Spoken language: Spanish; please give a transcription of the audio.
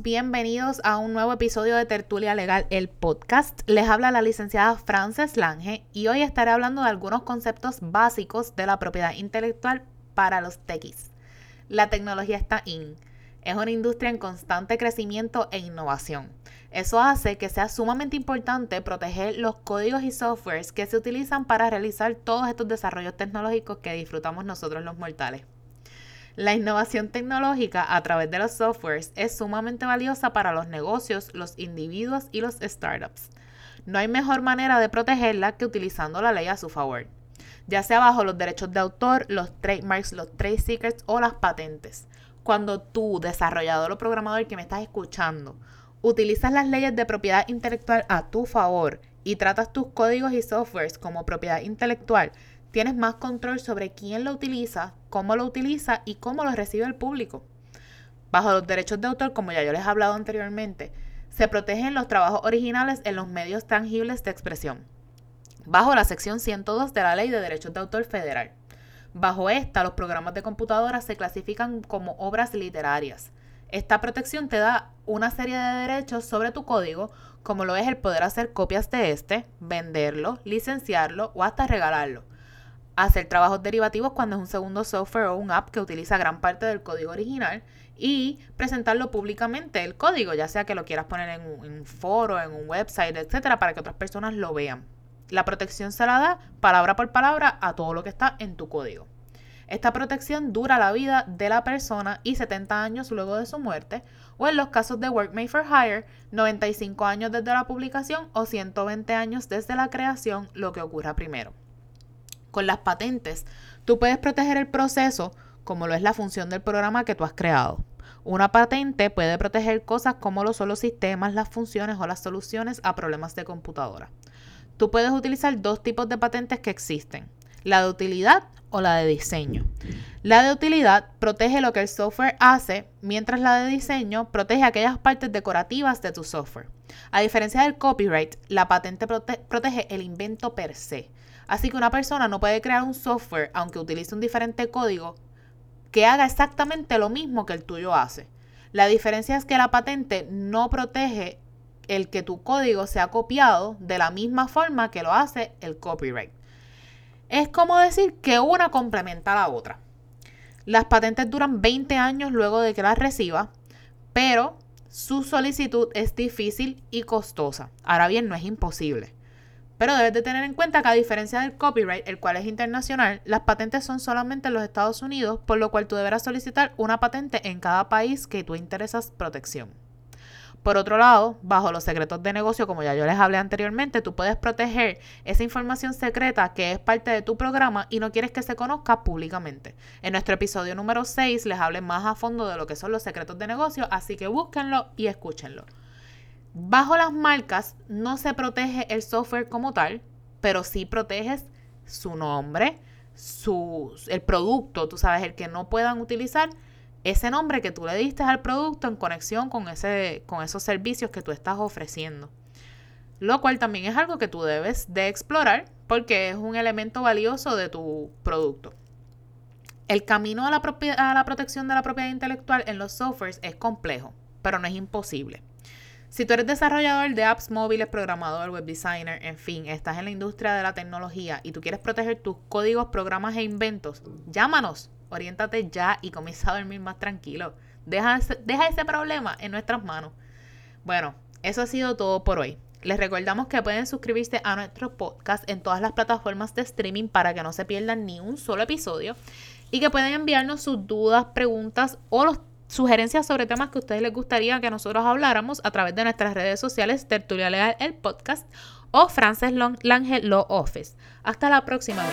bienvenidos a un nuevo episodio de Tertulia Legal, el podcast. Les habla la licenciada Frances Lange y hoy estaré hablando de algunos conceptos básicos de la propiedad intelectual para los techies. La tecnología está in. Es una industria en constante crecimiento e innovación. Eso hace que sea sumamente importante proteger los códigos y softwares que se utilizan para realizar todos estos desarrollos tecnológicos que disfrutamos nosotros los mortales. La innovación tecnológica a través de los softwares es sumamente valiosa para los negocios, los individuos y los startups. No hay mejor manera de protegerla que utilizando la ley a su favor, ya sea bajo los derechos de autor, los trademarks, los trade secrets o las patentes. Cuando tú, desarrollador o programador que me estás escuchando, utilizas las leyes de propiedad intelectual a tu favor y tratas tus códigos y softwares como propiedad intelectual, Tienes más control sobre quién lo utiliza, cómo lo utiliza y cómo lo recibe el público. Bajo los derechos de autor, como ya yo les he hablado anteriormente, se protegen los trabajos originales en los medios tangibles de expresión. Bajo la sección 102 de la Ley de Derechos de Autor Federal. Bajo esta, los programas de computadora se clasifican como obras literarias. Esta protección te da una serie de derechos sobre tu código, como lo es el poder hacer copias de este, venderlo, licenciarlo o hasta regalarlo hacer trabajos derivativos cuando es un segundo software o un app que utiliza gran parte del código original y presentarlo públicamente el código, ya sea que lo quieras poner en un, foro, en un website, etcétera, para que otras personas lo vean. La protección se la da palabra por palabra a todo lo que está en tu código. Esta protección dura la vida de la persona y 70 años luego de su muerte, o en los casos de Work Made for Hire, 95 años desde la publicación o 120 años desde la creación, lo que ocurra primero. Con las patentes, tú puedes proteger el proceso como lo es la función del programa que tú has creado. Una patente puede proteger cosas como lo son los sistemas, las funciones o las soluciones a problemas de computadora. Tú puedes utilizar dos tipos de patentes que existen, la de utilidad o la de diseño. La de utilidad protege lo que el software hace, mientras la de diseño protege aquellas partes decorativas de tu software. A diferencia del copyright, la patente protege el invento per se. Así que una persona no puede crear un software, aunque utilice un diferente código, que haga exactamente lo mismo que el tuyo hace. La diferencia es que la patente no protege el que tu código sea copiado de la misma forma que lo hace el copyright. Es como decir que una complementa a la otra. Las patentes duran 20 años luego de que las reciba, pero su solicitud es difícil y costosa. Ahora bien, no es imposible. Pero debes de tener en cuenta que a diferencia del copyright, el cual es internacional, las patentes son solamente en los Estados Unidos, por lo cual tú deberás solicitar una patente en cada país que tú interesas protección. Por otro lado, bajo los secretos de negocio, como ya yo les hablé anteriormente, tú puedes proteger esa información secreta que es parte de tu programa y no quieres que se conozca públicamente. En nuestro episodio número 6 les hablé más a fondo de lo que son los secretos de negocio, así que búsquenlo y escúchenlo. Bajo las marcas no se protege el software como tal, pero sí proteges su nombre, su, el producto, tú sabes, el que no puedan utilizar ese nombre que tú le diste al producto en conexión con, ese, con esos servicios que tú estás ofreciendo. Lo cual también es algo que tú debes de explorar porque es un elemento valioso de tu producto. El camino a la, a la protección de la propiedad intelectual en los softwares es complejo, pero no es imposible. Si tú eres desarrollador de apps móviles, programador, web designer, en fin, estás en la industria de la tecnología y tú quieres proteger tus códigos, programas e inventos, llámanos, oriéntate ya y comienza a dormir más tranquilo. Deja ese, deja ese problema en nuestras manos. Bueno, eso ha sido todo por hoy. Les recordamos que pueden suscribirse a nuestro podcast en todas las plataformas de streaming para que no se pierdan ni un solo episodio y que pueden enviarnos sus dudas, preguntas o los sugerencias sobre temas que a ustedes les gustaría que nosotros habláramos a través de nuestras redes sociales Tertulia Legal, el podcast o Frances Lange Law Office. Hasta la próxima.